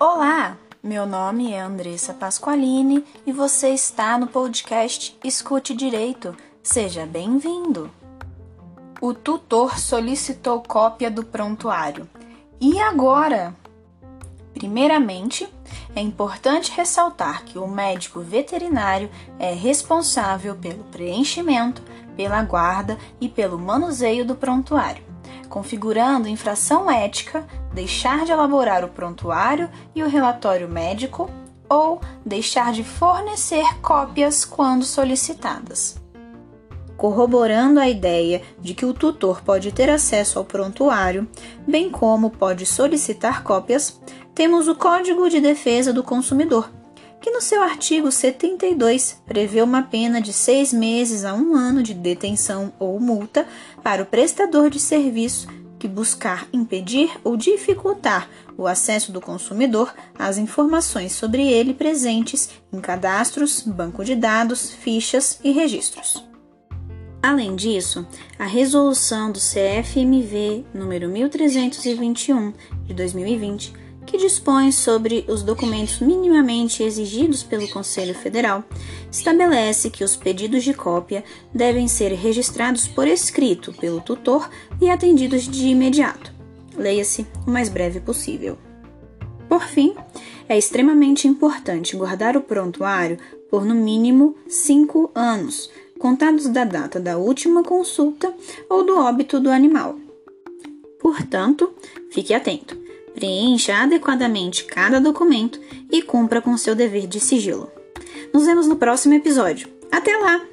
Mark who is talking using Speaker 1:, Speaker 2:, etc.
Speaker 1: Olá, meu nome é Andressa Pasqualini e você está no podcast Escute Direito. Seja bem-vindo. O tutor solicitou cópia do prontuário. E agora? Primeiramente, é importante ressaltar que o médico veterinário é responsável pelo preenchimento, pela guarda e pelo manuseio do prontuário, configurando infração ética deixar de elaborar o prontuário e o relatório médico ou deixar de fornecer cópias quando solicitadas. Corroborando a ideia de que o tutor pode ter acesso ao prontuário, bem como pode solicitar cópias, temos o Código de Defesa do Consumidor, que no seu artigo 72 prevê uma pena de seis meses a um ano de detenção ou multa para o prestador de serviço que buscar impedir ou dificultar o acesso do consumidor às informações sobre ele presentes em cadastros, banco de dados, fichas e registros. Além disso, a resolução do CFMV número 1321 de 2020 que dispõe sobre os documentos minimamente exigidos pelo Conselho Federal, estabelece que os pedidos de cópia devem ser registrados por escrito pelo tutor e atendidos de imediato. Leia-se o mais breve possível. Por fim, é extremamente importante guardar o prontuário por no mínimo cinco anos, contados da data da última consulta ou do óbito do animal. Portanto, fique atento preencha adequadamente cada documento e cumpra com seu dever de sigilo. Nos vemos no próximo episódio. Até lá!